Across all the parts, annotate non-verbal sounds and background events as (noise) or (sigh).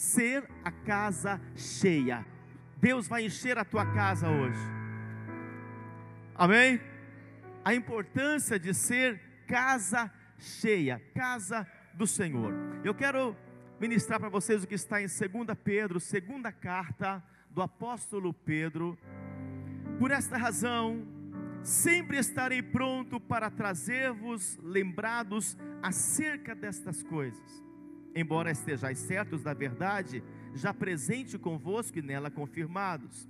ser a casa cheia. Deus vai encher a tua casa hoje. Amém? A importância de ser casa cheia, casa do Senhor. Eu quero ministrar para vocês o que está em 2 Pedro, segunda carta do apóstolo Pedro. Por esta razão, sempre estarei pronto para trazer-vos lembrados acerca destas coisas. Embora estejais certos da verdade, já presente convosco e nela confirmados.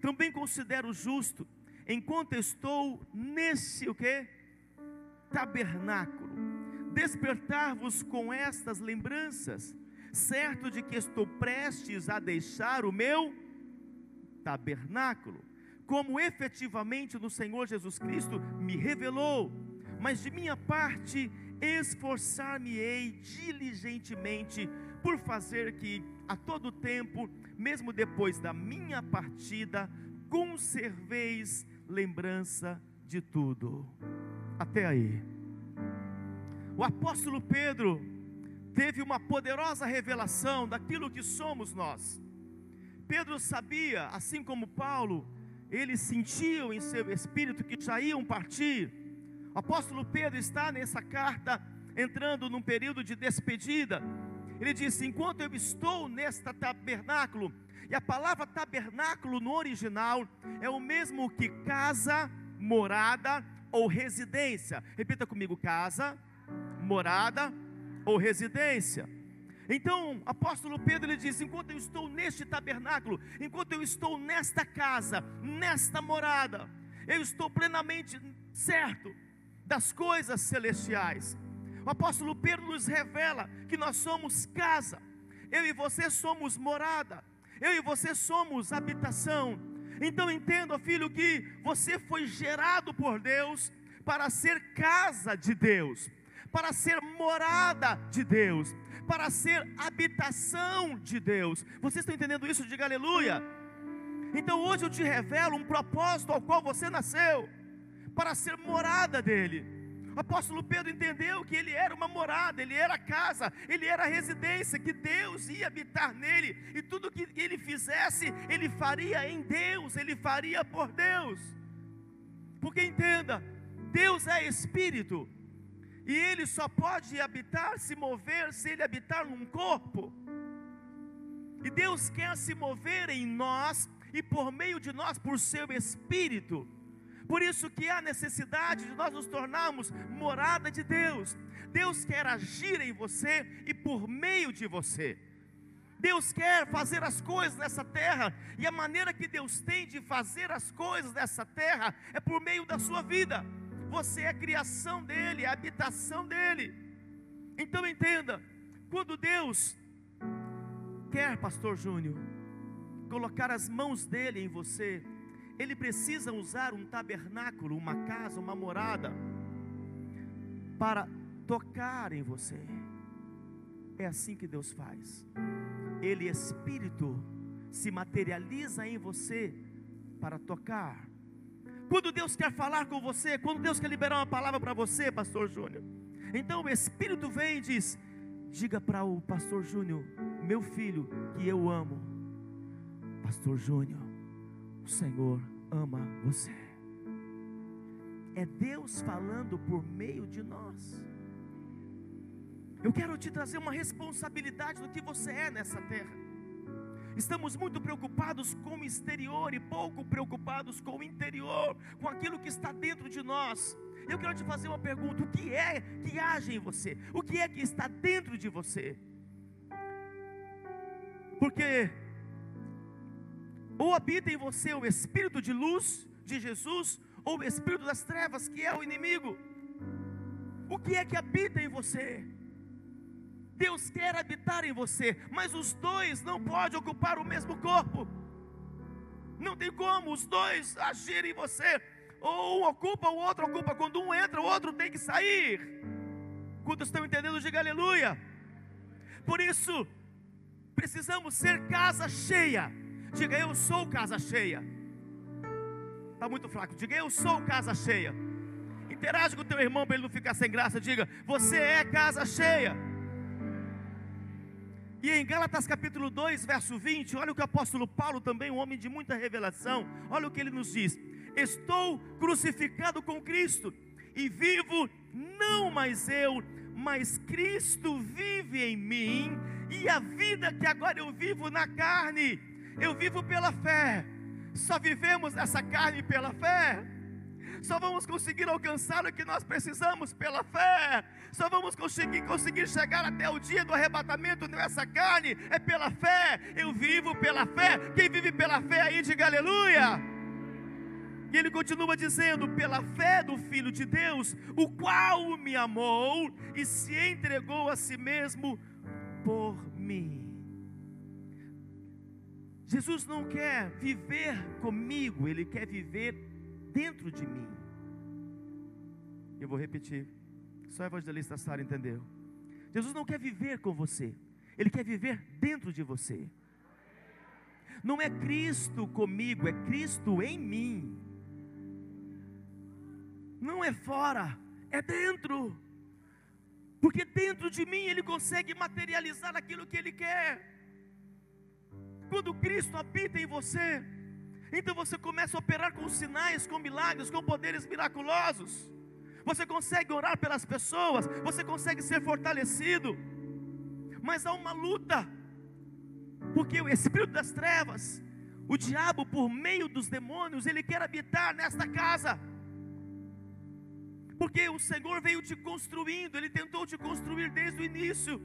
Também considero justo, enquanto estou nesse o que? Tabernáculo, despertar-vos com estas lembranças, certo de que estou prestes a deixar o meu tabernáculo, como efetivamente no Senhor Jesus Cristo me revelou, mas de minha parte esforçar-me-ei diligentemente por fazer que a todo tempo, mesmo depois da minha partida, conserveis lembrança de tudo. Até aí. O apóstolo Pedro teve uma poderosa revelação daquilo que somos nós. Pedro sabia, assim como Paulo, eles sentiam em seu espírito que já iam partir. O apóstolo Pedro está nessa carta entrando num período de despedida. Ele disse: Enquanto eu estou nesta tabernáculo, e a palavra tabernáculo no original é o mesmo que casa, morada ou residência. Repita comigo: casa, morada ou residência. Então, apóstolo Pedro ele diz: enquanto eu estou neste tabernáculo, enquanto eu estou nesta casa, nesta morada, eu estou plenamente certo das coisas celestiais. O apóstolo Pedro nos revela que nós somos casa, eu e você somos morada, eu e você somos habitação. Então entenda, filho, que você foi gerado por Deus para ser casa de Deus, para ser morada de Deus, para ser habitação de Deus. Vocês estão entendendo isso? Diga aleluia. Então hoje eu te revelo um propósito ao qual você nasceu, para ser morada dele. O apóstolo Pedro entendeu que ele era uma morada, ele era casa, ele era residência, que Deus ia habitar nele, e tudo que ele fizesse, ele faria em Deus, ele faria por Deus. Porque entenda, Deus é espírito, e ele só pode habitar, se mover, se ele habitar num corpo. E Deus quer se mover em nós e por meio de nós, por seu espírito. Por isso que há necessidade de nós nos tornarmos morada de Deus. Deus quer agir em você e por meio de você. Deus quer fazer as coisas nessa terra, e a maneira que Deus tem de fazer as coisas nessa terra é por meio da sua vida. Você é criação dele, é habitação dele. Então entenda, quando Deus quer, pastor Júnior, colocar as mãos dele em você, ele precisa usar um tabernáculo, uma casa, uma morada, para tocar em você. É assim que Deus faz. Ele, Espírito, se materializa em você para tocar. Quando Deus quer falar com você, quando Deus quer liberar uma palavra para você, Pastor Júnior, então o Espírito vem e diz: diga para o Pastor Júnior, meu filho, que eu amo. Pastor Júnior, Senhor ama você. É Deus falando por meio de nós. Eu quero te trazer uma responsabilidade do que você é nessa terra. Estamos muito preocupados com o exterior e pouco preocupados com o interior, com aquilo que está dentro de nós. Eu quero te fazer uma pergunta: o que é que age em você? O que é que está dentro de você? Porque ou habita em você o espírito de luz de Jesus, ou o espírito das trevas, que é o inimigo. O que é que habita em você? Deus quer habitar em você, mas os dois não podem ocupar o mesmo corpo. Não tem como os dois agirem em você. Ou um ocupa, o outro ocupa. Quando um entra, o outro tem que sair. Quando estão entendendo, diga aleluia. Por isso, precisamos ser casa cheia Diga, eu sou casa cheia. Está muito fraco. Diga, eu sou casa cheia. Interage com o teu irmão para ele não ficar sem graça. Diga, você é casa cheia. E em Gálatas capítulo 2, verso 20, olha o que o apóstolo Paulo, também um homem de muita revelação, olha o que ele nos diz: Estou crucificado com Cristo e vivo não mais eu, mas Cristo vive em mim, e a vida que agora eu vivo na carne, eu vivo pela fé. Só vivemos nessa carne pela fé. Só vamos conseguir alcançar o que nós precisamos pela fé. Só vamos conseguir, conseguir chegar até o dia do arrebatamento nessa carne. É pela fé. Eu vivo pela fé. Quem vive pela fé aí, diga aleluia. E ele continua dizendo: pela fé do Filho de Deus, o qual me amou e se entregou a si mesmo por mim. Jesus não quer viver comigo, ele quer viver dentro de mim. Eu vou repetir, só a evangelista Sara entendeu. Jesus não quer viver com você, Ele quer viver dentro de você. Não é Cristo comigo, é Cristo em mim. Não é fora, é dentro. Porque dentro de mim Ele consegue materializar aquilo que Ele quer. Quando Cristo habita em você, então você começa a operar com sinais, com milagres, com poderes miraculosos. Você consegue orar pelas pessoas, você consegue ser fortalecido. Mas há uma luta, porque o espírito das trevas, o diabo, por meio dos demônios, ele quer habitar nesta casa. Porque o Senhor veio te construindo, ele tentou te construir desde o início.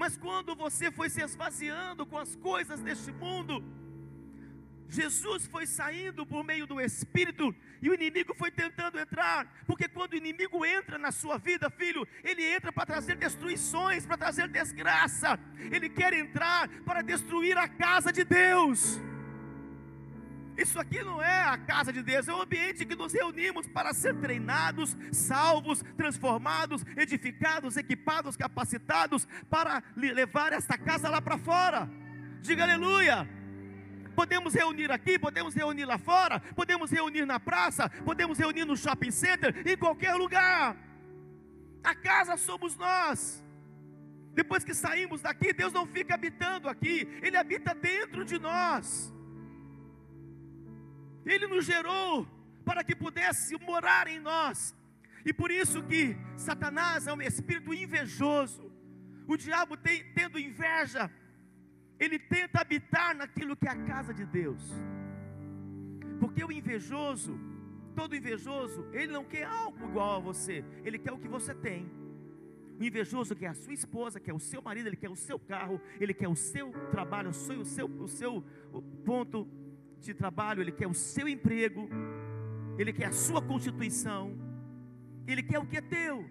Mas quando você foi se esvaziando com as coisas deste mundo, Jesus foi saindo por meio do Espírito e o inimigo foi tentando entrar, porque quando o inimigo entra na sua vida, filho, ele entra para trazer destruições, para trazer desgraça, ele quer entrar para destruir a casa de Deus. Isso aqui não é a casa de Deus, é um ambiente que nos reunimos para ser treinados, salvos, transformados, edificados, equipados, capacitados para levar esta casa lá para fora. Diga aleluia. Podemos reunir aqui, podemos reunir lá fora, podemos reunir na praça, podemos reunir no shopping center, em qualquer lugar. A casa somos nós. Depois que saímos daqui, Deus não fica habitando aqui, Ele habita dentro de nós. Ele nos gerou para que pudesse morar em nós. E por isso que Satanás é um espírito invejoso. O diabo tem, tendo inveja ele tenta habitar naquilo que é a casa de Deus. Porque o invejoso, todo invejoso, ele não quer algo igual a você, ele quer o que você tem. O invejoso quer a sua esposa, quer o seu marido, ele quer o seu carro, ele quer o seu trabalho, o seu, o seu, o seu ponto de trabalho, ele quer o seu emprego, ele quer a sua constituição, ele quer o que é teu.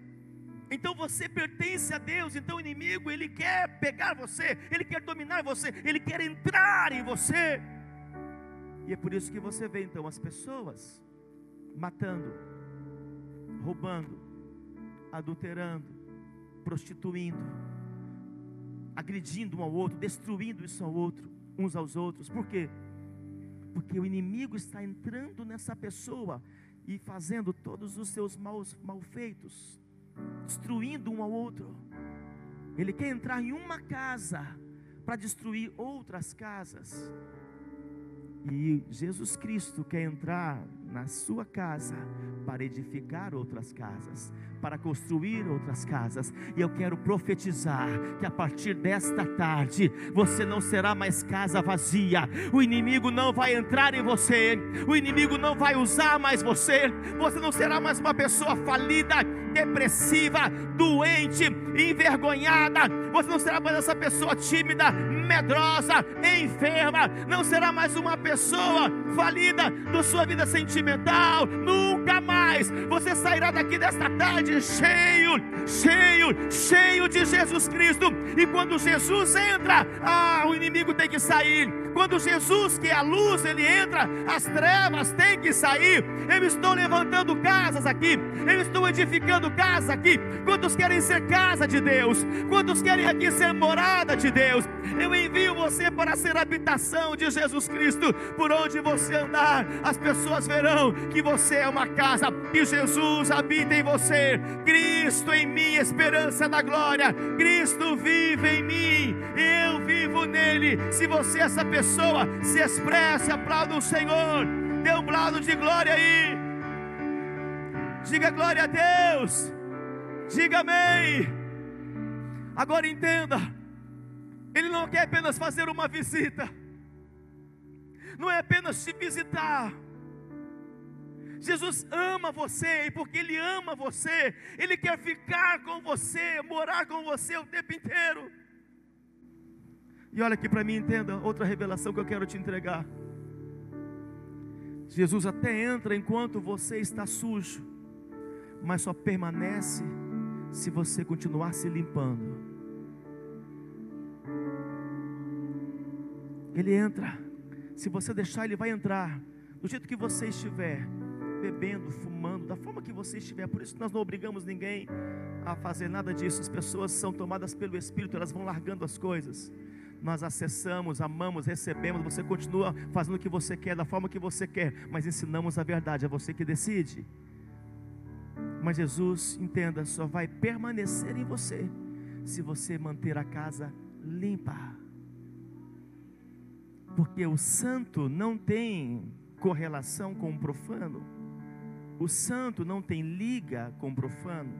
Então você pertence a Deus, então o inimigo ele quer pegar você, ele quer dominar você, ele quer entrar em você. E é por isso que você vê então as pessoas matando, roubando, adulterando, prostituindo, agredindo um ao outro, destruindo isso ao outro, uns aos outros. Por quê? Porque o inimigo está entrando nessa pessoa e fazendo todos os seus maus malfeitos destruindo um ao outro. Ele quer entrar em uma casa para destruir outras casas. E Jesus Cristo quer entrar na sua casa para edificar outras casas, para construir outras casas. E eu quero profetizar que a partir desta tarde você não será mais casa vazia. O inimigo não vai entrar em você. O inimigo não vai usar mais você. Você não será mais uma pessoa falida, depressiva, doente, envergonhada. Você não será mais essa pessoa tímida, medrosa, enferma. Não será mais uma pessoa falida da sua vida sentimental. Nunca mais você sairá daqui desta tarde cheio, cheio, cheio de Jesus Cristo. E quando Jesus entra, ah, o inimigo tem que sair. Quando Jesus, que é a luz, ele entra, as trevas têm que sair. Eu estou levantando casas aqui, eu estou edificando casas aqui. Quantos querem ser casa de Deus? Quantos querem aqui ser morada de Deus? Eu envio você para ser habitação de Jesus Cristo. Por onde você andar, as pessoas verão que você é uma casa, que Jesus habita em você. Cristo em mim, esperança da glória. Cristo vive em mim, eu vivo nele. Se você é essa pessoa, se expresse, aplauda o Senhor. Dê um brado de glória aí. Diga glória a Deus. Diga amém. Agora entenda. Ele não quer apenas fazer uma visita. Não é apenas te visitar Jesus ama você, e porque Ele ama você, Ele quer ficar com você, morar com você o tempo inteiro. E olha aqui para mim, entenda outra revelação que eu quero te entregar. Jesus até entra enquanto você está sujo, mas só permanece se você continuar se limpando. Ele entra, se você deixar, ele vai entrar, do jeito que você estiver bebendo, fumando, da forma que você estiver. Por isso nós não obrigamos ninguém a fazer nada disso. As pessoas são tomadas pelo Espírito, elas vão largando as coisas. Nós acessamos, amamos, recebemos. Você continua fazendo o que você quer, da forma que você quer, mas ensinamos a verdade, é você que decide. Mas Jesus, entenda, só vai permanecer em você se você manter a casa limpa. Porque o santo não tem correlação com o profano. O santo não tem liga com o profano.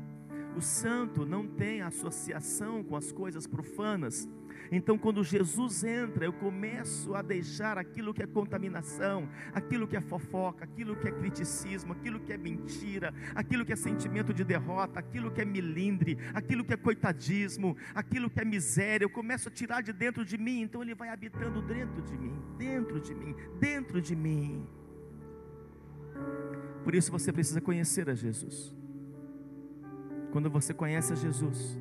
O santo não tem associação com as coisas profanas. Então, quando Jesus entra, eu começo a deixar aquilo que é contaminação, aquilo que é fofoca, aquilo que é criticismo, aquilo que é mentira, aquilo que é sentimento de derrota, aquilo que é milindre, aquilo que é coitadismo, aquilo que é miséria. Eu começo a tirar de dentro de mim. Então, Ele vai habitando dentro de mim, dentro de mim, dentro de mim. Por isso você precisa conhecer a Jesus. Quando você conhece a Jesus,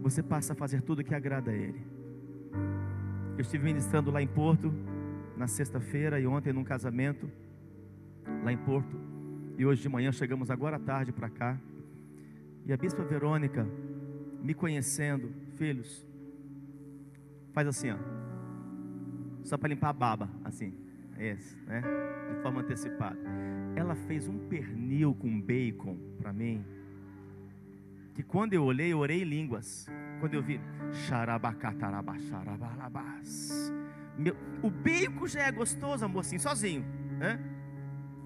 você passa a fazer tudo que agrada a Ele. Eu estive ministrando lá em Porto, na sexta-feira e ontem num casamento, lá em Porto. E hoje de manhã chegamos agora à tarde para cá. E a bispa Verônica, me conhecendo, filhos, faz assim, ó. Só para limpar a baba, assim. Esse, né? De forma antecipada. Ela fez um pernil com bacon para mim. Que quando eu olhei, eu orei em línguas. Quando eu vi, Meu, o bacon já é gostoso, amor, assim, sozinho, né?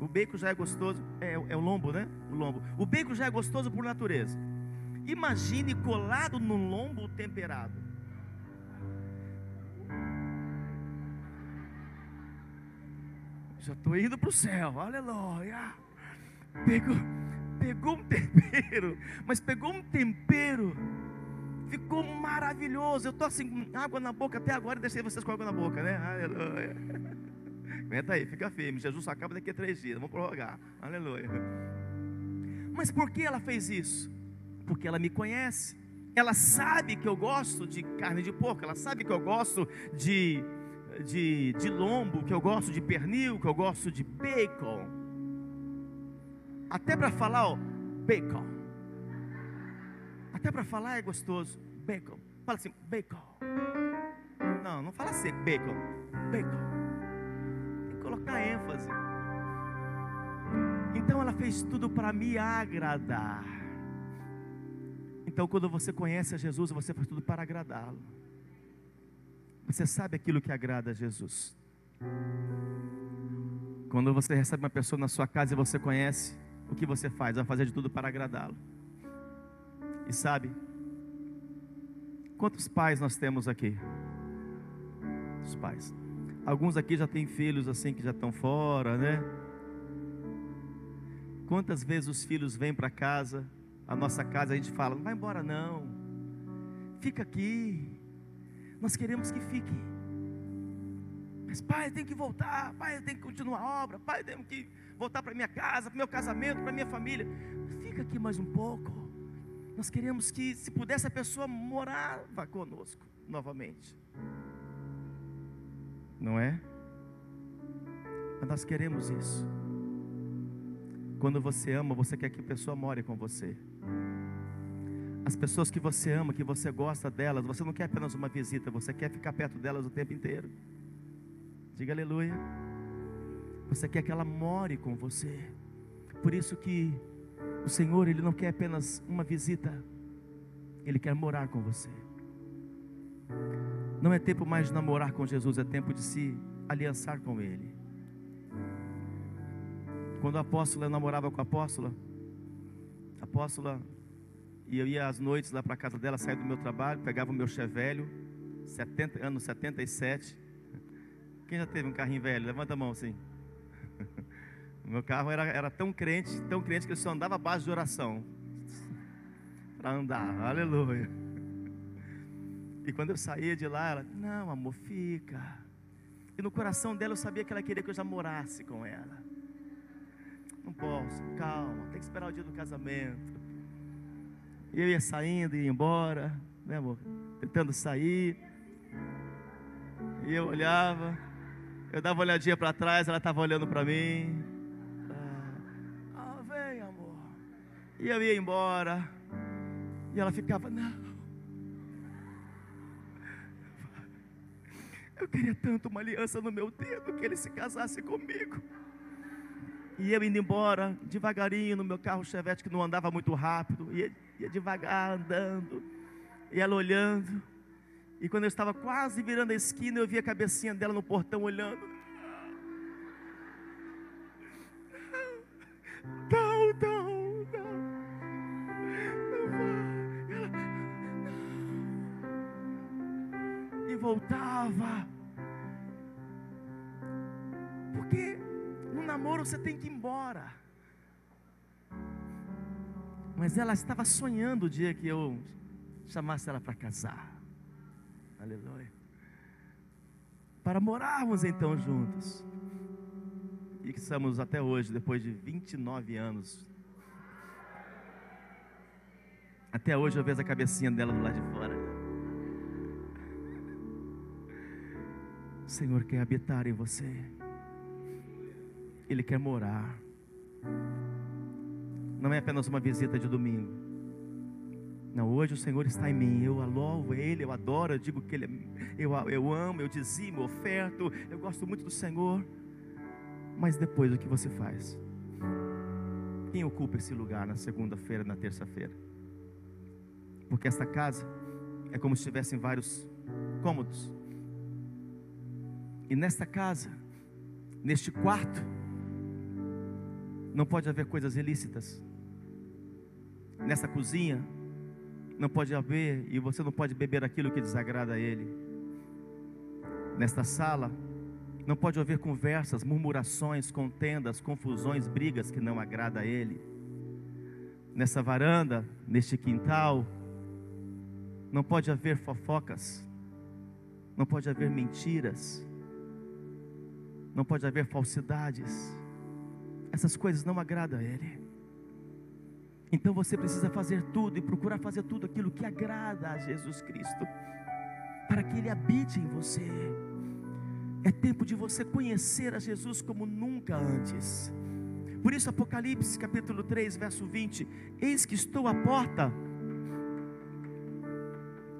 O bacon já é gostoso, é, é o lombo, né? O lombo. O bacon já é gostoso por natureza. Imagine colado no lombo temperado. Já estou indo para o céu, aleluia. Pegou, pegou um tempero, (laughs) mas pegou um tempero, ficou maravilhoso. Eu estou assim, com água na boca até agora deixei vocês com água na boca, né? Aleluia. (laughs) Aguenta aí, fica firme. Jesus acaba daqui a três dias, vamos prorrogar, aleluia. Mas por que ela fez isso? Porque ela me conhece, ela sabe que eu gosto de carne de porco, ela sabe que eu gosto de de, de lombo, que eu gosto de pernil, que eu gosto de bacon. Até para falar, ó, bacon. Até para falar é gostoso. Bacon. Fala assim, bacon. Não, não fala assim, bacon. Bacon. Tem que colocar ênfase. Então ela fez tudo para me agradar. Então, quando você conhece a Jesus, você faz tudo para agradá-lo. Você sabe aquilo que agrada a Jesus. Quando você recebe uma pessoa na sua casa e você conhece, o que você faz? Vai fazer de tudo para agradá-lo. E sabe, quantos pais nós temos aqui? Os pais. Alguns aqui já têm filhos assim que já estão fora, né? Quantas vezes os filhos vêm para casa, a nossa casa, a gente fala: não vai embora não, fica aqui, nós queremos que fique. Mas, pai, tenho que voltar, pai, tenho que continuar a obra, pai, tenho que voltar para minha casa, para meu casamento, para minha família. Fica aqui mais um pouco. Nós queremos que, se pudesse, a pessoa morava conosco novamente. Não é? Mas nós queremos isso. Quando você ama, você quer que a pessoa more com você. As pessoas que você ama, que você gosta delas, você não quer apenas uma visita, você quer ficar perto delas o tempo inteiro. Diga aleluia. Você quer que ela more com você. Por isso que o Senhor, Ele não quer apenas uma visita, Ele quer morar com você. Não é tempo mais de namorar com Jesus, é tempo de se aliançar com Ele. Quando a apóstola namorava com a apóstola, a apóstola, e eu ia às noites lá para casa dela, saía do meu trabalho, pegava o meu chevelho, 70, ano 77. Quem já teve um carrinho velho? Levanta a mão assim. (laughs) O meu carro era, era tão crente, tão crente que ele só andava abaixo de oração. Para andar, aleluia. E quando eu saía de lá, ela, não, amor, fica. E no coração dela eu sabia que ela queria que eu já morasse com ela. Não posso, calma, tem que esperar o dia do casamento. E eu ia saindo, ia embora, né amor? Tentando sair. E eu olhava, eu dava uma olhadinha para trás, ela estava olhando para mim. Ah, ah, vem amor. E eu ia embora. E ela ficava, não. Eu queria tanto uma aliança no meu dedo que ele se casasse comigo. E eu indo embora, devagarinho, no meu carro Chevette que não andava muito rápido, ia, ia devagar andando, e ela olhando. E quando eu estava quase virando a esquina, eu vi a cabecinha dela no portão olhando. Não, não, não. Não. E voltava. Porque no namoro você tem que ir embora. Mas ela estava sonhando o dia que eu chamasse ela para casar. Aleluia. Para morarmos então juntos. E que estamos até hoje, depois de 29 anos. Até hoje eu vejo a cabecinha dela do lado de fora. O Senhor quer habitar em você. Ele quer morar. Não é apenas uma visita de domingo. Não, hoje o Senhor está em mim. Eu louvo Ele, eu adoro, eu digo que Ele, é, eu, eu amo, eu dizimo, oferto. Eu gosto muito do Senhor. Mas depois o que você faz? Quem ocupa esse lugar na segunda-feira, na terça-feira? Porque essa casa é como se tivessem vários cômodos. E nesta casa, neste quarto, não pode haver coisas ilícitas. Nessa cozinha, não pode haver, e você não pode beber aquilo que desagrada a Ele. Nesta sala, não pode haver conversas, murmurações, contendas, confusões, brigas que não agrada a Ele. Nessa varanda, neste quintal, não pode haver fofocas, não pode haver mentiras, não pode haver falsidades essas coisas não agradam a Ele. Então você precisa fazer tudo e procurar fazer tudo aquilo que agrada a Jesus Cristo, para que Ele habite em você. É tempo de você conhecer a Jesus como nunca antes. Por isso, Apocalipse capítulo 3, verso 20: Eis que estou à porta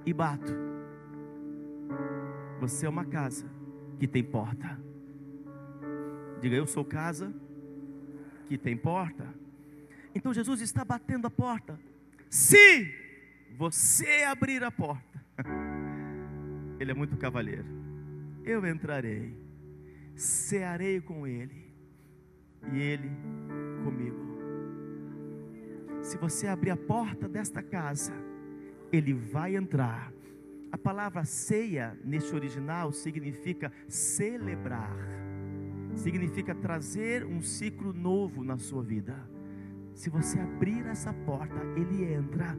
e bato. Você é uma casa que tem porta. Diga, eu sou casa que tem porta. Então Jesus está batendo a porta. Se você abrir a porta, (laughs) Ele é muito cavalheiro. Eu entrarei, cearei com Ele e Ele comigo. Se você abrir a porta desta casa, Ele vai entrar. A palavra ceia neste original significa celebrar significa trazer um ciclo novo na sua vida. Se você abrir essa porta, Ele entra,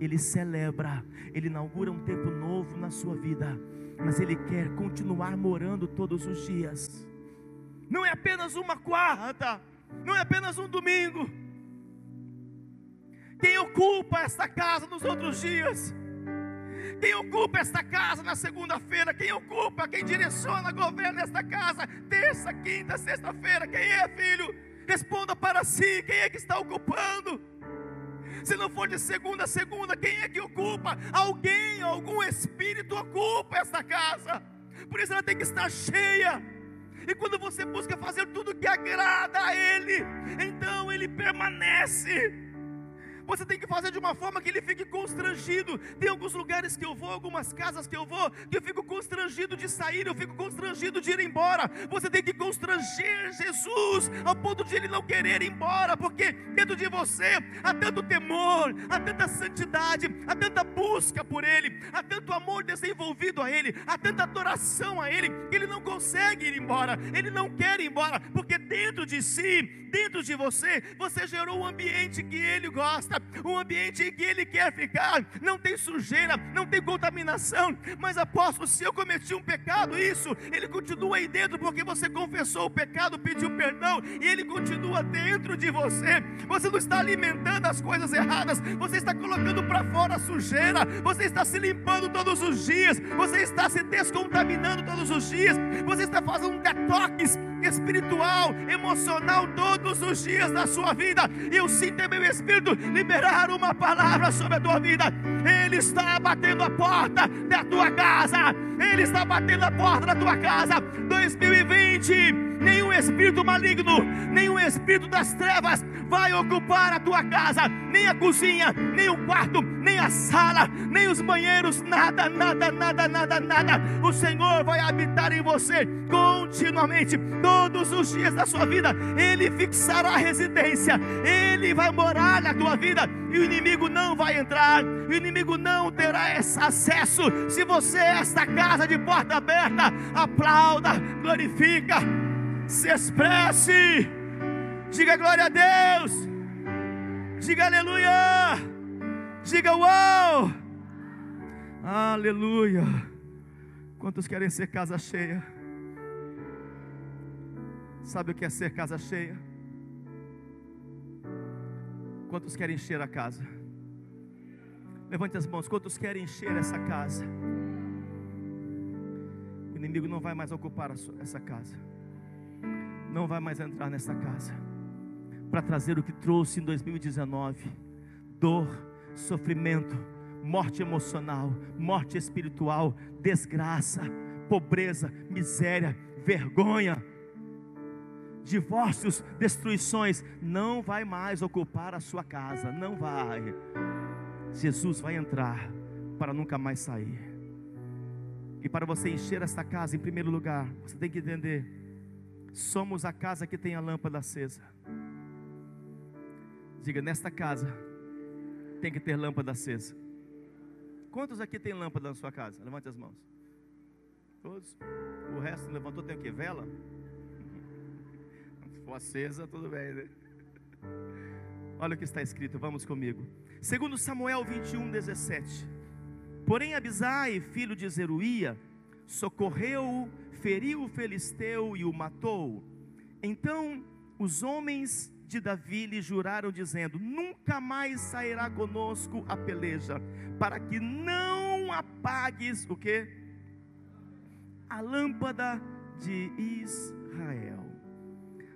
Ele celebra, Ele inaugura um tempo novo na sua vida, mas Ele quer continuar morando todos os dias. Não é apenas uma quarta, não é apenas um domingo. Quem ocupa esta casa nos outros dias quem ocupa esta casa na segunda-feira? Quem ocupa, quem direciona, governa esta casa? Terça, quinta, sexta-feira. Quem é, filho? Responda para si: quem é que está ocupando? Se não for de segunda a segunda, quem é que ocupa? Alguém, algum espírito ocupa esta casa. Por isso ela tem que estar cheia. E quando você busca fazer tudo que agrada a Ele, então Ele permanece. Você tem que fazer de uma forma que ele fique constrangido. Tem alguns lugares que eu vou, algumas casas que eu vou, que eu fico constrangido de sair, eu fico constrangido de ir embora. Você tem que constranger Jesus ao ponto de ele não querer ir embora, porque dentro de você há tanto temor, há tanta santidade, há tanta busca por ele, há tanto amor desenvolvido a ele, há tanta adoração a ele, que ele não consegue ir embora, ele não quer ir embora, porque dentro de si, dentro de você, você gerou um ambiente que ele gosta um ambiente em que ele quer ficar. Não tem sujeira, não tem contaminação. Mas apóstolo, se eu cometi um pecado, isso, ele continua aí dentro porque você confessou o pecado, pediu perdão e ele continua dentro de você. Você não está alimentando as coisas erradas, você está colocando para fora a sujeira, você está se limpando todos os dias, você está se descontaminando todos os dias, você está fazendo um detox espiritual, emocional todos os dias da sua vida. E eu sinto em meu espírito liberar uma palavra sobre a tua vida. Ele está batendo a porta da tua casa. Ele está batendo a porta da tua casa. 2020, nenhum espírito maligno, nenhum espírito das trevas vai ocupar a tua casa, nem a cozinha, nem o quarto, nem a sala, nem os banheiros, nada, nada, nada, nada, nada. O Senhor vai habitar em você continuamente, todos os dias da sua vida. Ele fixará residência, ele vai morar na tua vida e o inimigo não vai entrar, o inimigo não terá acesso. Se você é esta casa de porta aberta, aplauda, glorifica, se expresse. Diga glória a Deus. Diga aleluia. Diga uau. Aleluia. Quantos querem ser casa cheia? Sabe o que é ser casa cheia? Quantos querem encher a casa? Levante as mãos. Quantos querem encher essa casa? O inimigo não vai mais ocupar essa casa. Não vai mais entrar nessa casa. Para trazer o que trouxe em 2019: dor, sofrimento, morte emocional, morte espiritual, desgraça, pobreza, miséria, vergonha divórcios, destruições, não vai mais ocupar a sua casa, não vai. Jesus vai entrar para nunca mais sair. E para você encher esta casa, em primeiro lugar, você tem que entender: somos a casa que tem a lâmpada acesa. Diga, nesta casa tem que ter lâmpada acesa. Quantos aqui tem lâmpada na sua casa? Levante as mãos. Todos? O resto levantou, tem o que? Vela? (laughs) for acesa, tudo bem, né? Olha o que está escrito, vamos comigo. Segundo Samuel 21, 17. Porém Abisai, filho de Zeruía, socorreu, feriu o filisteu e o matou. Então os homens de Davi lhe juraram, dizendo: Nunca mais sairá conosco a peleja, para que não apagues o que? A lâmpada de Israel.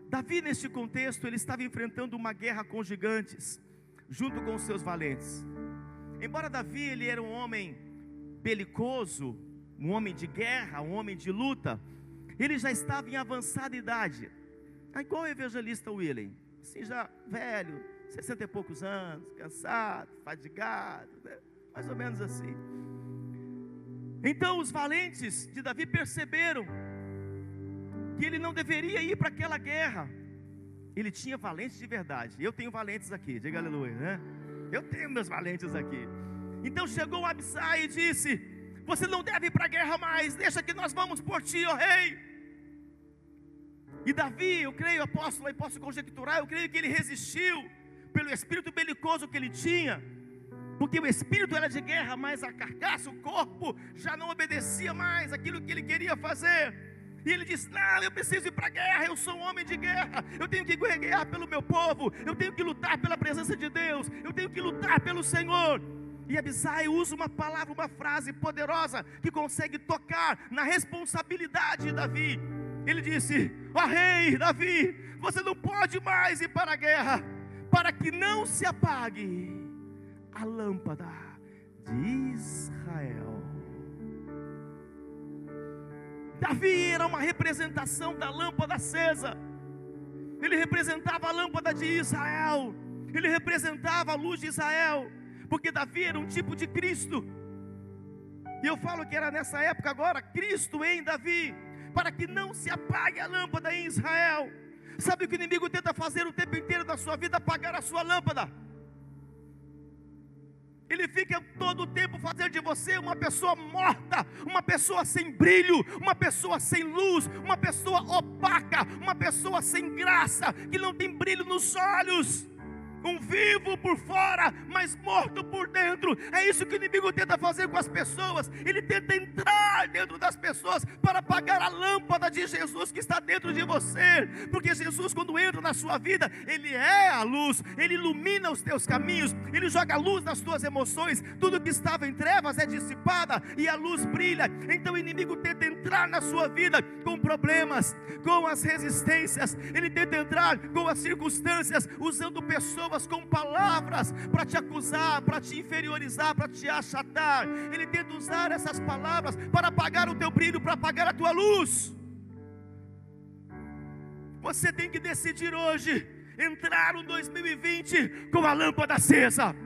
Davi, neste contexto, ele estava enfrentando uma guerra com gigantes, junto com os seus valentes. Embora Davi ele era um homem belicoso, um homem de guerra, um homem de luta, ele já estava em avançada idade. É igual o evangelista William, assim já velho, sessenta e poucos anos, cansado, fadigado, né? mais ou menos assim. Então os valentes de Davi perceberam que ele não deveria ir para aquela guerra. Ele tinha valentes de verdade. Eu tenho valentes aqui, diga aleluia, né? Eu tenho meus valentes aqui. Então chegou Abissai e disse: Você não deve ir para a guerra mais, deixa que nós vamos por ti, ó rei. E Davi, eu creio, apóstolo, aí posso conjecturar, eu creio que ele resistiu pelo espírito belicoso que ele tinha, porque o espírito era de guerra, mas a carcaça, o corpo, já não obedecia mais aquilo que ele queria fazer. E ele diz: Não, eu preciso ir para a guerra, eu sou um homem de guerra, eu tenho que guerrear pelo meu povo, eu tenho que lutar pela presença de Deus, eu tenho que lutar pelo Senhor. E Abisai usa uma palavra, uma frase poderosa que consegue tocar na responsabilidade de Davi. Ele disse: Ó oh, rei Davi, você não pode mais ir para a guerra, para que não se apague a lâmpada de Israel. Davi era uma representação da lâmpada acesa. Ele representava a lâmpada de Israel. Ele representava a luz de Israel. Porque Davi era um tipo de Cristo. E eu falo que era nessa época agora, Cristo em Davi, para que não se apague a lâmpada em Israel. Sabe o que o inimigo tenta fazer o tempo inteiro da sua vida? Apagar a sua lâmpada. Ele fica todo o tempo fazendo de você uma pessoa morta, uma pessoa sem brilho, uma pessoa sem luz, uma pessoa opaca, uma pessoa sem graça, que não tem brilho nos olhos um vivo por fora, mas morto por dentro. É isso que o inimigo tenta fazer com as pessoas. Ele tenta entrar dentro das pessoas para apagar a lâmpada de Jesus que está dentro de você. Porque Jesus, quando entra na sua vida, ele é a luz, ele ilumina os teus caminhos, ele joga luz nas tuas emoções. Tudo que estava em trevas é dissipada e a luz brilha. Então o inimigo tenta entrar na sua vida com problemas, com as resistências, ele tenta entrar com as circunstâncias, usando pessoas com palavras para te acusar, para te inferiorizar, para te achatar. Ele tenta usar essas palavras para apagar o teu brilho, para apagar a tua luz. Você tem que decidir hoje entrar no 2020 com a lâmpada acesa.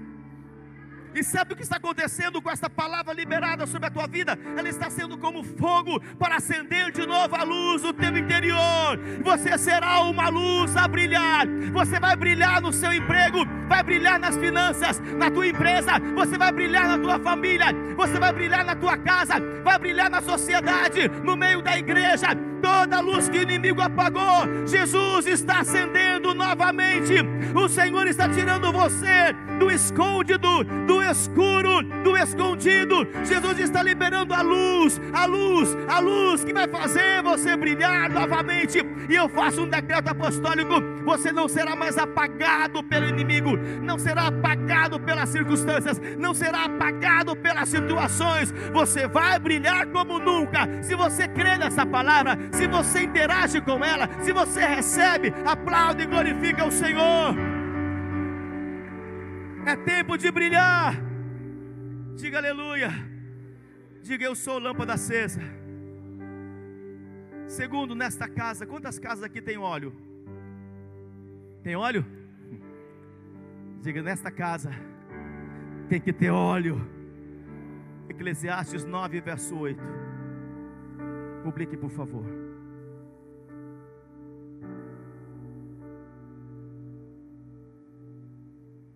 E sabe o que está acontecendo com esta palavra liberada sobre a tua vida? Ela está sendo como fogo para acender de novo a luz do teu interior. Você será uma luz a brilhar. Você vai brilhar no seu emprego, vai brilhar nas finanças, na tua empresa, você vai brilhar na tua família, você vai brilhar na tua casa, vai brilhar na sociedade, no meio da igreja. Toda a luz que o inimigo apagou, Jesus está acendendo novamente. O Senhor está tirando você do escondido, do escuro, do escondido. Jesus está liberando a luz, a luz, a luz que vai fazer você brilhar novamente. E eu faço um decreto apostólico: você não será mais apagado pelo inimigo, não será apagado pelas circunstâncias, não será apagado pelas situações. Você vai brilhar como nunca. Se você crê nessa palavra, se você interage com ela, se você recebe, aplaude e glorifica o Senhor. É tempo de brilhar. Diga aleluia. Diga eu sou lâmpada acesa. Segundo, nesta casa, quantas casas aqui tem óleo? Tem óleo? Diga nesta casa tem que ter óleo. Eclesiastes 9, verso 8. Publique, por favor.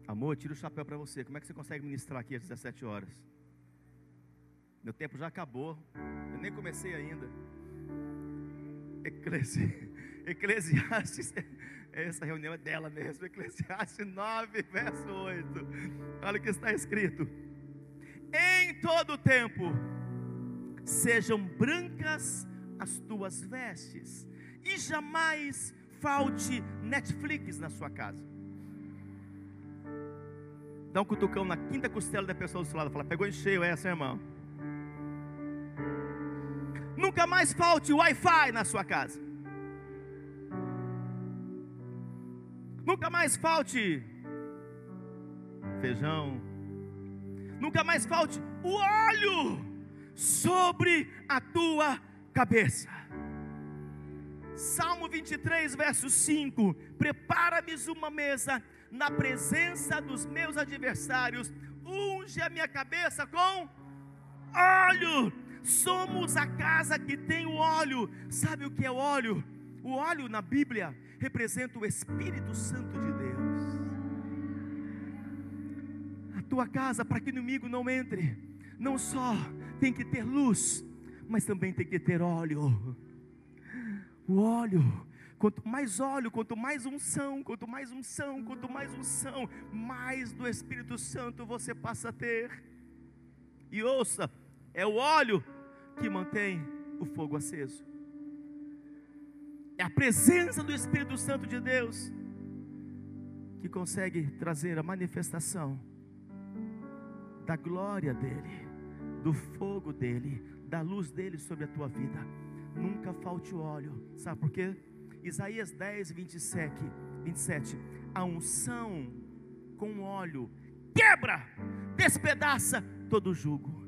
Amor, tira o chapéu para você. Como é que você consegue ministrar aqui às 17 horas? Meu tempo já acabou. Eu nem comecei ainda. Eclesi... (laughs) Eclesiastes, essa reunião é dela mesmo. (laughs) Eclesiastes 9, verso 8. Olha o que está escrito: Em todo tempo sejam brancas as tuas vestes, e jamais falte Netflix na sua casa. Dá um cutucão na quinta costela da pessoa do seu lado. Fala, pegou em cheio essa, irmão. Nunca mais falte Wi-Fi na sua casa. Nunca mais falte feijão. Nunca mais falte o óleo sobre a tua cabeça. Salmo 23, verso 5: Prepara-me uma mesa na presença dos meus adversários, unge a minha cabeça com óleo. Somos a casa que tem o óleo. Sabe o que é óleo? O óleo na Bíblia representa o Espírito Santo de Deus. A tua casa, para que o inimigo não entre, não só tem que ter luz, mas também tem que ter óleo. O óleo Quanto mais óleo, quanto mais unção, quanto mais unção, quanto mais unção, mais do Espírito Santo você passa a ter. E ouça, é o óleo que mantém o fogo aceso. É a presença do Espírito Santo de Deus que consegue trazer a manifestação da glória dEle, do fogo dEle, da luz dEle sobre a tua vida. Nunca falte o óleo, sabe por quê? Isaías 10, 27, 27. A unção com óleo quebra, despedaça todo jugo.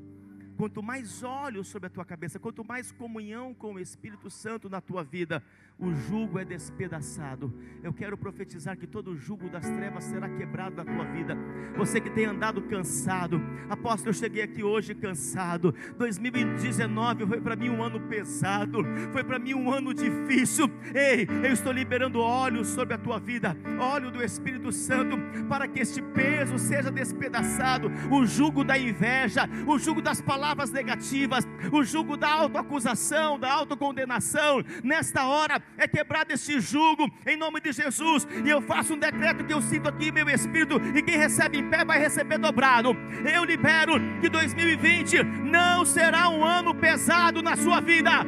Quanto mais olhos sobre a tua cabeça, quanto mais comunhão com o Espírito Santo na tua vida, o jugo é despedaçado. Eu quero profetizar que todo o jugo das trevas será quebrado na tua vida. Você que tem andado cansado, apóstolo, eu cheguei aqui hoje cansado. 2019 foi para mim um ano pesado, foi para mim um ano difícil. Ei, eu estou liberando óleo sobre a tua vida, óleo do Espírito Santo, para que este peso seja despedaçado. O jugo da inveja, o jugo das palavras negativas, o jugo da autoacusação, da autocondenação, nesta hora é quebrado esse jugo em nome de Jesus. E eu faço um decreto que eu sinto aqui meu espírito, e quem recebe em pé vai receber dobrado. Eu libero que 2020 não será um ano pesado na sua vida.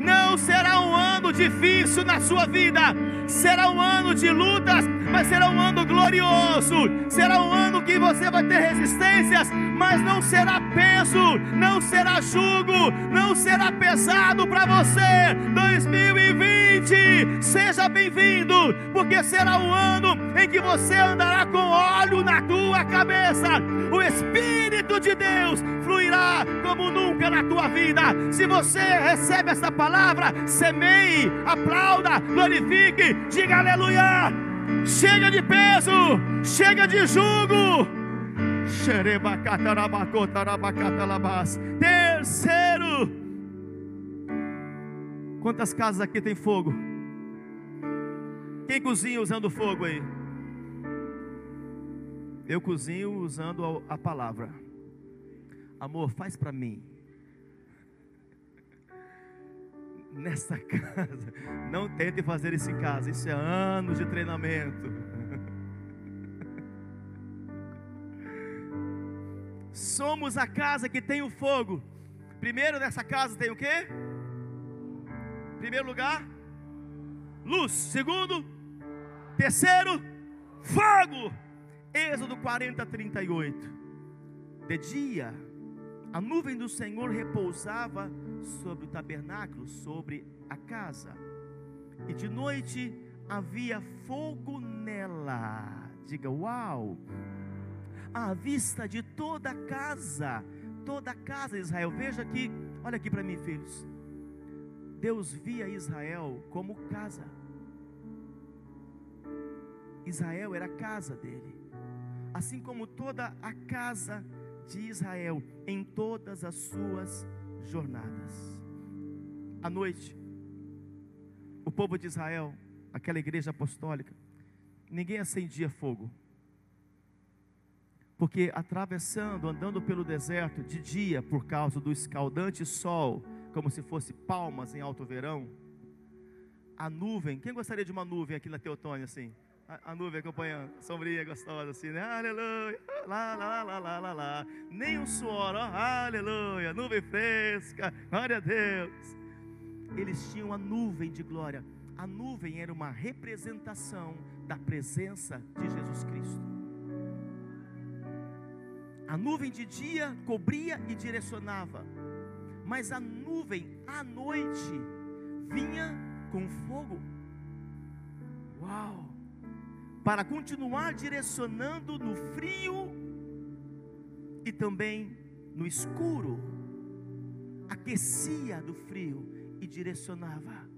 Não será um ano difícil na sua vida, será um ano de lutas, mas será um ano glorioso. Será um ano que você vai ter resistências, mas não será peso, não será jugo, não será pesado para você. 2020, seja bem-vindo, porque será um ano em que você andará com óleo na tua cabeça. O Espírito de Deus fluirá como nunca na tua vida. Se você recebe essa palavra, semeie, aplauda, glorifique, diga aleluia. Chega de peso, chega de jugo. Terceiro, quantas casas aqui tem fogo? Quem cozinha usando fogo aí? Eu cozinho usando a palavra. Amor, faz para mim. Nessa (laughs) casa, não tente fazer isso em casa. Isso é anos de treinamento. Somos a casa que tem o fogo. Primeiro nessa casa tem o quê? Primeiro lugar, luz. Segundo, terceiro, fogo. Êxodo 40, 38. De dia, a nuvem do Senhor repousava sobre o tabernáculo, sobre a casa, e de noite havia fogo nela. Diga, uau! À vista de toda a casa, toda a casa de Israel. Veja aqui, olha aqui para mim, filhos. Deus via Israel como casa. Israel era a casa dele, assim como toda a casa de Israel em todas as suas jornadas. À noite, o povo de Israel, aquela igreja apostólica, ninguém acendia fogo, porque atravessando, andando pelo deserto de dia, por causa do escaldante sol, como se fosse palmas em alto verão, a nuvem, quem gostaria de uma nuvem aqui na Teotônia assim? A, nuvem acompanhando, sombria gostosa assim, né? Aleluia, lá, lá, lá, lá, lá, lá. Nem um suor, ó, aleluia, nuvem fresca, glória a Deus. Eles tinham a nuvem de glória. A nuvem era uma representação da presença de Jesus Cristo. A nuvem de dia cobria e direcionava, mas a nuvem à noite vinha com fogo. Uau! para continuar direcionando no frio e também no escuro. Aquecia do frio e direcionava.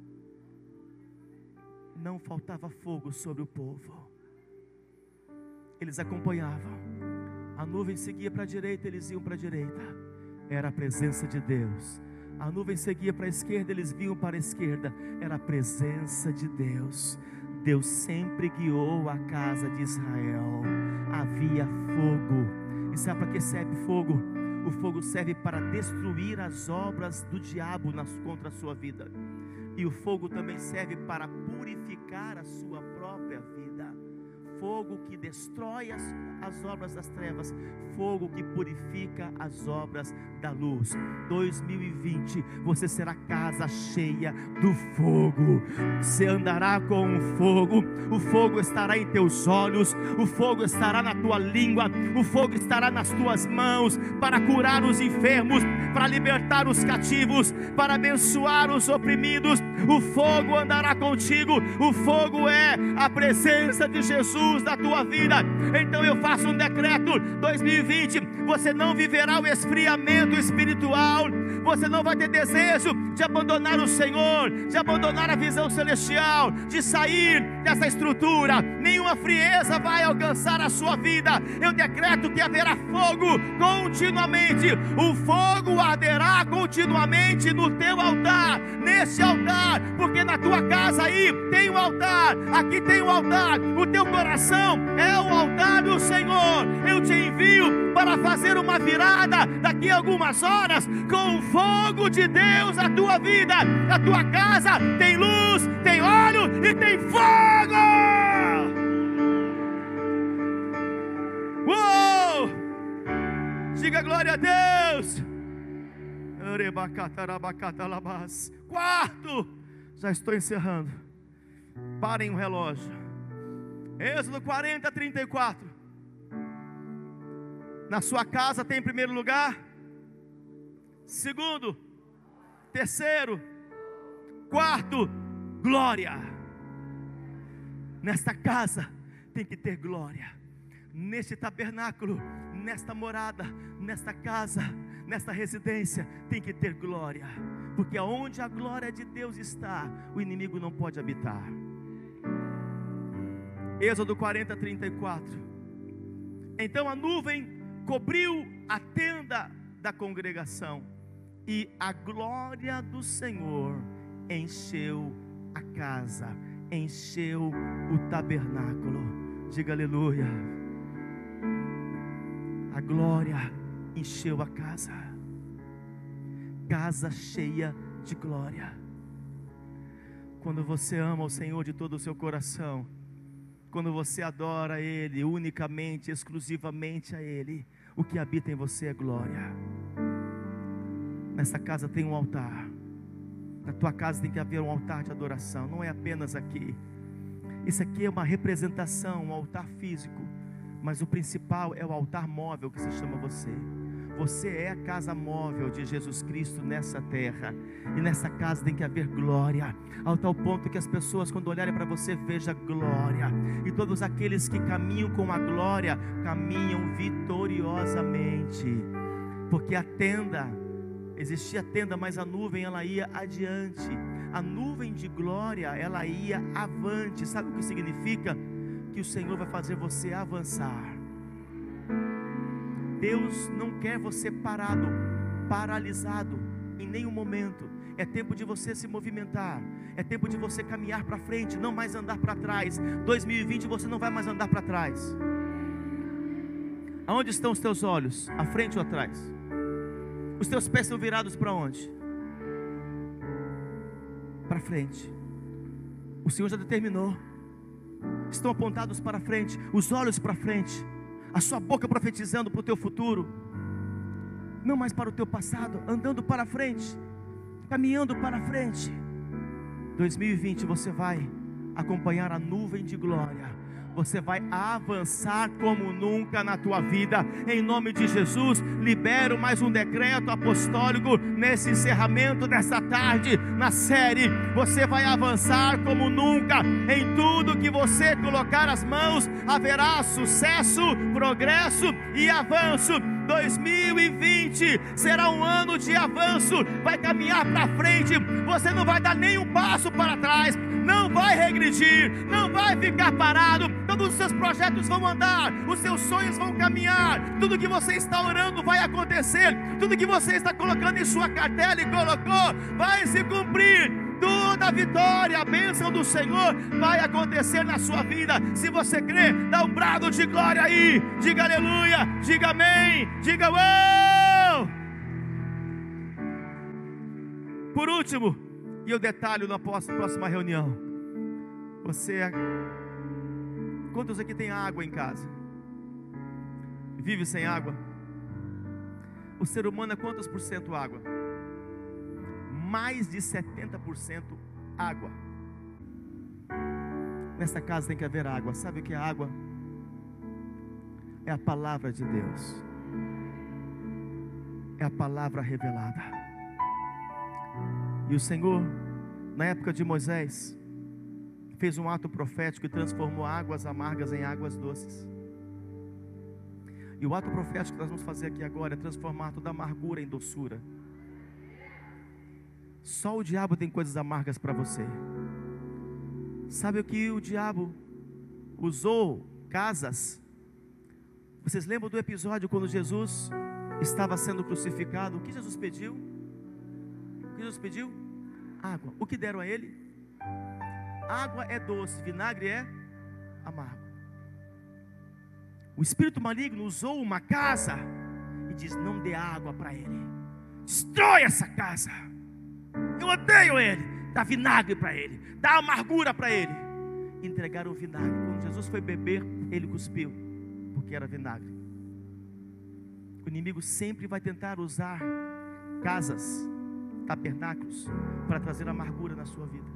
Não faltava fogo sobre o povo. Eles acompanhavam. A nuvem seguia para a direita, eles iam para a direita. Era a presença de Deus. A nuvem seguia para a esquerda, eles vinham para a esquerda. Era a presença de Deus. Deus sempre guiou a casa de Israel. Havia fogo. E sabe para que serve fogo? O fogo serve para destruir as obras do diabo nas, contra a sua vida. E o fogo também serve para purificar a sua própria vida. Fogo que destrói as, as obras das trevas, fogo que purifica as obras da luz. 2020, você será casa cheia do fogo. Você andará com o fogo, o fogo estará em teus olhos, o fogo estará na tua língua, o fogo estará nas tuas mãos para curar os enfermos, para libertar os cativos, para abençoar os oprimidos. O fogo andará contigo, o fogo é a presença de Jesus na tua vida. Então eu faço um decreto. 2020 você não viverá o esfriamento espiritual, você não vai ter desejo de abandonar o Senhor, de abandonar a visão celestial, de sair dessa estrutura, nenhuma frieza vai alcançar a sua vida. Eu decreto que haverá fogo continuamente, o fogo arderá continuamente no teu altar, neste altar, porque na tua casa aí tem um altar, aqui tem um altar, o teu coração é o altar do Senhor. Eu te envio para fazer uma virada daqui a algumas horas com fogo de Deus na tua vida, na tua casa. Tem luz, tem óleo e tem fogo. Uou! Diga glória a Deus. Quarto, já estou encerrando. Parem o relógio. Êxodo 40, 34. Na sua casa tem em primeiro lugar, segundo, terceiro, quarto, glória. Nesta casa tem que ter glória. Neste tabernáculo, nesta morada, nesta casa, nesta residência, tem que ter glória. Porque aonde a glória de Deus está, o inimigo não pode habitar. Êxodo 40, 34. Então a nuvem cobriu a tenda da congregação, e a glória do Senhor encheu a casa, encheu o tabernáculo. Diga aleluia. A glória encheu a casa, casa cheia de glória. Quando você ama o Senhor de todo o seu coração, quando você adora Ele unicamente, exclusivamente a Ele, o que habita em você é glória. Nessa casa tem um altar. Na tua casa tem que haver um altar de adoração. Não é apenas aqui. Isso aqui é uma representação, um altar físico. Mas o principal é o altar móvel que se chama você. Você é a casa móvel de Jesus Cristo nessa terra. E nessa casa tem que haver glória, ao tal ponto que as pessoas, quando olharem para você, vejam glória. E todos aqueles que caminham com a glória, caminham vitoriosamente. Porque a tenda, existia a tenda, mas a nuvem ela ia adiante. A nuvem de glória, ela ia avante. Sabe o que significa? Que o Senhor vai fazer você avançar. Deus não quer você parado, paralisado em nenhum momento. É tempo de você se movimentar. É tempo de você caminhar para frente, não mais andar para trás. 2020 você não vai mais andar para trás. Aonde estão os teus olhos? À frente ou atrás? Os teus pés são virados para onde? Para frente. O Senhor já determinou. Estão apontados para frente, os olhos para frente a sua boca profetizando para o teu futuro, não mais para o teu passado, andando para frente, caminhando para frente. 2020 você vai acompanhar a nuvem de glória você vai avançar como nunca na tua vida. Em nome de Jesus, libero mais um decreto apostólico nesse encerramento dessa tarde na série. Você vai avançar como nunca em tudo que você colocar as mãos, haverá sucesso, progresso e avanço 2020 será um ano de avanço, vai caminhar para frente, você não vai dar nenhum passo para trás, não vai regredir, não vai ficar parado, todos os seus projetos vão andar, os seus sonhos vão caminhar, tudo que você está orando vai acontecer, tudo que você está colocando em sua cartela e colocou, vai se cumprir toda a vitória, a bênção do Senhor vai acontecer na sua vida. Se você crê, dá um brado de glória aí, diga aleluia, diga amém, diga uou. Por último, e eu detalho na próxima reunião. Você, é- quantos aqui tem água em casa? Vive sem água? O ser humano é quantos por cento água? Mais de 70% água. Nesta casa tem que haver água. Sabe o que é água? É a palavra de Deus. É a palavra revelada. E o Senhor, na época de Moisés, fez um ato profético e transformou águas amargas em águas doces. E o ato profético que nós vamos fazer aqui agora é transformar toda amargura em doçura. Só o diabo tem coisas amargas para você. Sabe o que o diabo usou casas? Vocês lembram do episódio quando Jesus estava sendo crucificado? O que Jesus pediu? O que Jesus pediu? Água. O que deram a ele? Água é doce, vinagre é amargo. O espírito maligno usou uma casa e diz: Não dê água para ele, destrói essa casa. Eu odeio ele. Dá vinagre para ele, dá amargura para ele. Entregaram o vinagre. Quando Jesus foi beber, ele cuspiu, porque era vinagre. O inimigo sempre vai tentar usar casas, tabernáculos, para trazer amargura na sua vida.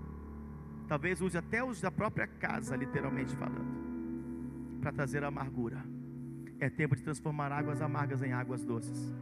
Talvez use até os da própria casa, literalmente falando, para trazer amargura. É tempo de transformar águas amargas em águas doces.